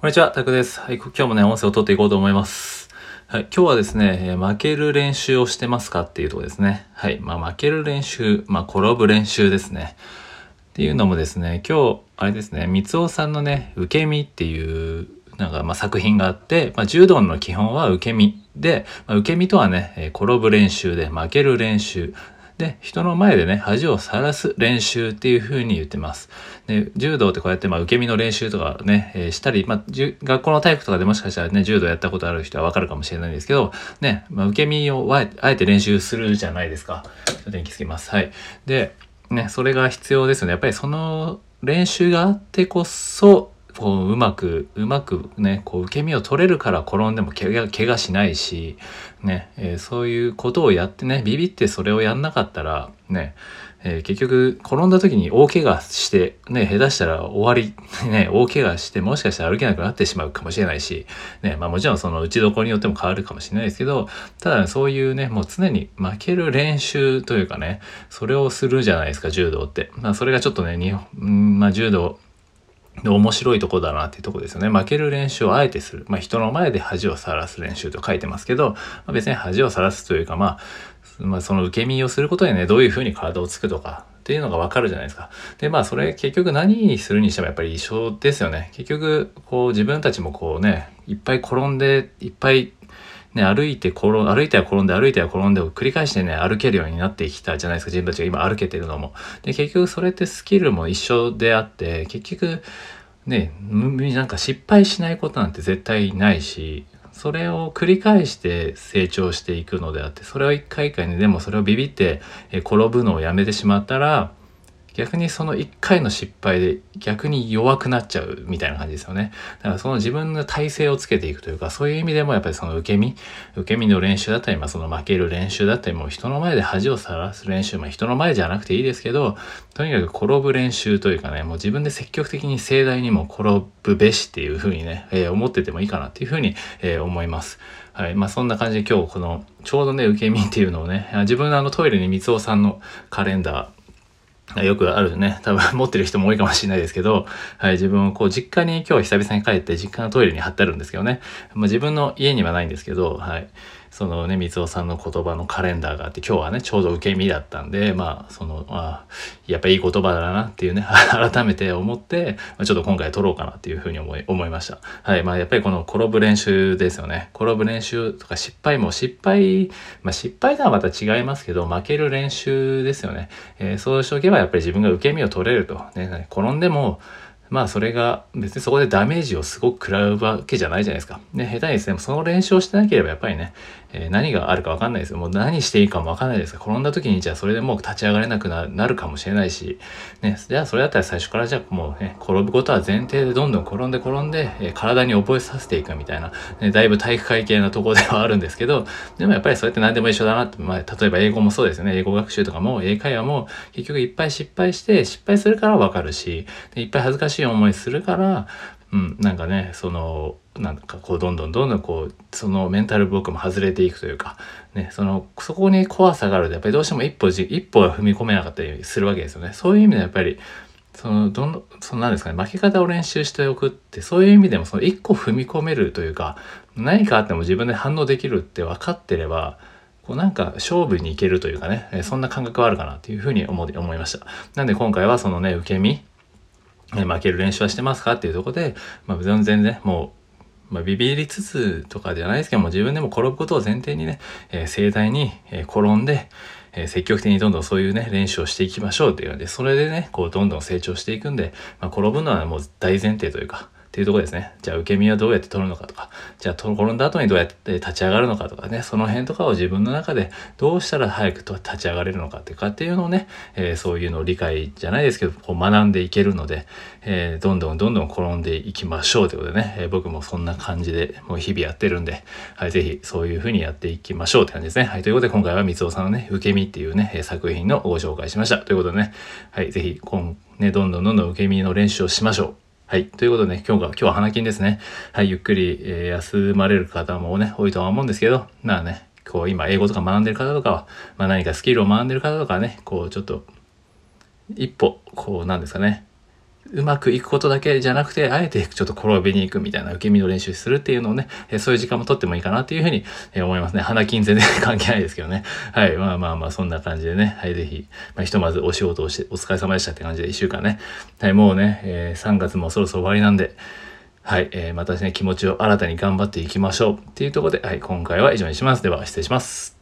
こんにちは、タクです。はい、今日もね、音声を取っていこうと思います。はい、今日はですね、えー、負ける練習をしてますかっていうとこですね。はい、まあ負ける練習、まあ転ぶ練習ですね。っていうのもですね、今日、あれですね、三尾さんのね、受け身っていう、なんかまあ作品があって、まあ柔道の基本は受け身で、まあ、受け身とはね、えー、転ぶ練習で負ける練習。で、人の前でね、恥をさらす練習っていう風に言ってます。で、柔道ってこうやって、まあ、受け身の練習とかね、えー、したり、まあ、学校の体育とかでもしかしたらね、柔道やったことある人はわかるかもしれないんですけど、ね、まあ、受け身をあえて練習するじゃないですか。ちょっと電気つけます。はい。で、ね、それが必要ですよね。やっぱりその練習があってこそ、こううまくうまくねこう受け身を取れるから転んでも怪我怪我しないしね、えー、そういうことをやってねビビってそれをやんなかったらね、えー、結局転んだ時に大怪我してね下手したら終わり ね大怪我してもしかしたら歩けなくなってしまうかもしれないしねまあもちろんその打ちどころによっても変わるかもしれないですけどただ、ね、そういうねもう常に負ける練習というかねそれをするじゃないですか柔道って。まあそれがちょっとね日本、まあ、柔道で面白いとこだなっていうとこですよね。負ける練習をあえてする。まあ人の前で恥をさらす練習と書いてますけど、まあ、別に恥をさらすというか、まあ、まあその受け身をすることでね、どういうふうに体をつくとかっていうのがわかるじゃないですか。で、まあそれ結局何にするにしてもやっぱり一緒ですよね。結局、こう自分たちもこうね、いっぱい転んで、いっぱいね、歩いて転、歩いては転んで、歩いては転んでを繰り返してね、歩けるようになってきたじゃないですか、自分たちが今歩けてるのも。で、結局それってスキルも一緒であって、結局、ね、なんか失敗しないことなんて絶対ないし、それを繰り返して成長していくのであって、それを一回一回ね、でもそれをビビって転ぶのをやめてしまったら、逆にその1回の失敗で逆に弱くなっちゃうみたいな感じですよね。だからその自分の体勢をつけていくというか、そういう意味でもやっぱりその受け身、受け身の練習だったり、まあその負ける練習だったり、もう人の前で恥をさらす練習、まあ人の前じゃなくていいですけど、とにかく転ぶ練習というかね、もう自分で積極的に盛大にも転ぶべしっていうふうにね、えー、思っててもいいかなっていうふうに、えー、思います。はい。まあそんな感じで今日この、ちょうどね、受け身っていうのをね、自分のあのトイレに三尾さんのカレンダー、よくあるね、多分持ってる人も多いかもしれないですけど、はい、自分をこう実家に今日久々に帰って実家のトイレに貼ってあるんですけどね、まあ、自分の家にはないんですけど、はい、そのね、三尾さんの言葉のカレンダーがあって、今日はね、ちょうど受け身だったんで、まあ、その、あやっぱいい言葉だなっていうね、改めて思って、ま、ちょっと今回撮ろうかなっていうふうに思い、思いました。はい、まあやっぱりこの転ぶ練習ですよね。転ぶ練習とか失敗も失敗、まあ失敗とはまた違いますけど、負ける練習ですよね。えー、そうしておけばやっぱり自分が受け身を取れると。ね、転んでも、まあそれが別にそこでダメージをすごく食らうわけじゃないじゃないですか。ね、下手にですね、その練習をしてなければやっぱりね、えー、何があるかわかんないですよ。もう何していいかもわかんないですが転んだ時にじゃあそれでもう立ち上がれなくなるかもしれないし、ね、じゃあそれだったら最初からじゃあもうね、転ぶことは前提でどんどん転んで転んで、えー、体に覚えさせていくみたいな、ね、だいぶ体育会系なところではあるんですけど、でもやっぱりそうやって何でも一緒だなって、まあ例えば英語もそうですよね。英語学習とかも英会話も結局いっぱい失敗して失敗するからわかるし、でいっぱい恥ずかしい思いするから、うん、なんかね、その、なんかこうどんどんどんどんこうそのメンタルブロックも外れていくというか、ね、そのそこに怖さがあるとやっぱりどうしても一歩じ一歩は踏み込めなかったりするわけですよね。そういう意味でやっぱりそのどんその何ですかね負け方を練習しておくってそういう意味でもその一個踏み込めるというか何かあっても自分で反応できるって分かってればこうなんか勝負に行けるというかねそんな感覚はあるかなっていうふうに思思いました。なんで今回はそのね受け身負ける練習はしてますかっていうとこで、まあ、全然ね、もう、まあ、ビビりつつとかじゃないですけども、自分でも転ぶことを前提にね、えー、盛大に、え、転んで、えー、積極的にどんどんそういうね、練習をしていきましょうっていうので、それでね、こう、どんどん成長していくんで、まあ、転ぶのはもう大前提というか、っていうとこですね。じゃあ受け身はどうやって取るのかとか、じゃあ転んだ後にどうやって立ち上がるのかとかね、その辺とかを自分の中でどうしたら早くと立ち上がれるのかっていうかっていうのをね、えー、そういうのを理解じゃないですけど、こう学んでいけるので、えー、どんどんどんどん転んでいきましょうということでね、えー、僕もそんな感じでもう日々やってるんで、はい、ぜひそういう風にやっていきましょうって感じですね。はい、ということで今回は三尾さんのね、受け身っていうね、作品のご紹介しました。ということでね、はい、ぜひ今、ね、どんどんどんどん受け身の練習をしましょう。はい。ということでね、今日が、今日は花金ですね。はい。ゆっくり、えー、休まれる方もね、多いとは思うんですけど、まあね、こう、今、英語とか学んでる方とかは、まあ何かスキルを学んでる方とかね、こう、ちょっと、一歩、こう、なんですかね、うまくいくことだけじゃなくて、あえてちょっと転びに行くみたいな受け身の練習するっていうのをね、えそういう時間もとってもいいかなっていうふうに、え思いますね。花金全然 関係ないですけどね。はい。まあまあまあ、そんな感じでね。はい、ぜひ、まあ、ひとまずお仕事をして、お疲れ様でしたって感じで1週間ね。はい、もうね、えー、3月もそろそろ終わりなんで、はい、えー、またね、気持ちを新たに頑張っていきましょう。っていうところで、はい、今回は以上にします。では、失礼します。